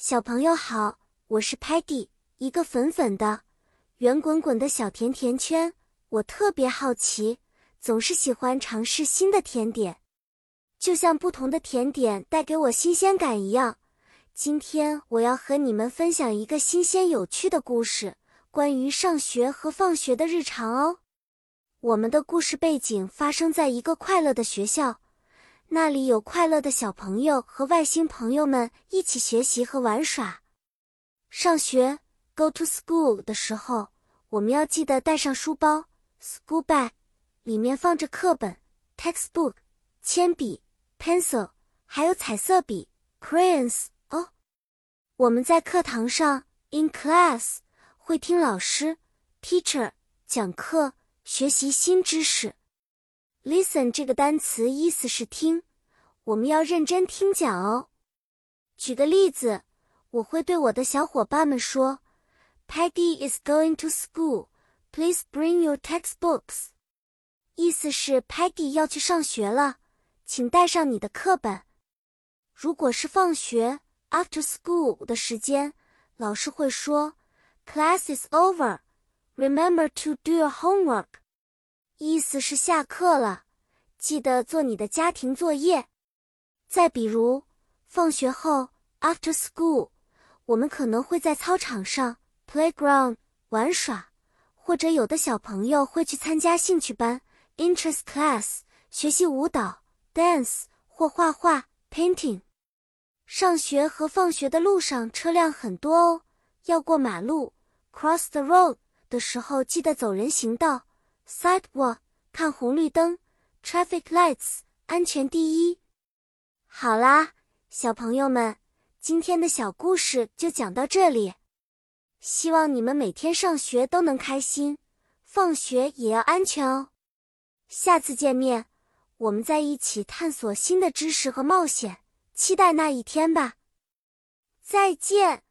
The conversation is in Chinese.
小朋友好，我是 Patty，一个粉粉的、圆滚滚的小甜甜圈。我特别好奇，总是喜欢尝试新的甜点，就像不同的甜点带给我新鲜感一样。今天我要和你们分享一个新鲜有趣的故事，关于上学和放学的日常哦。我们的故事背景发生在一个快乐的学校。那里有快乐的小朋友和外星朋友们一起学习和玩耍。上学 （go to school） 的时候，我们要记得带上书包 （school bag），里面放着课本 （textbook）、铅笔 （pencil） 还有彩色笔 （crayons）。哦，我们在课堂上 （in class） 会听老师 （teacher） 讲课，学习新知识。Listen 这个单词意思是听，我们要认真听讲哦。举个例子，我会对我的小伙伴们说：“Peggy is going to school. Please bring your textbooks.” 意思是 Peggy 要去上学了，请带上你的课本。如果是放学 （after school） 的时间，老师会说：“Class is over. Remember to do your homework.” 意思是下课了，记得做你的家庭作业。再比如，放学后 （after school），我们可能会在操场上 （playground） 玩耍，或者有的小朋友会去参加兴趣班 （interest class） 学习舞蹈 （dance） 或画画 （painting）。上学和放学的路上车辆很多哦，要过马路 （cross the road） 的时候，记得走人行道。Sidewalk，看红绿灯，Traffic lights，安全第一。好啦，小朋友们，今天的小故事就讲到这里。希望你们每天上学都能开心，放学也要安全哦。下次见面，我们再一起探索新的知识和冒险，期待那一天吧。再见。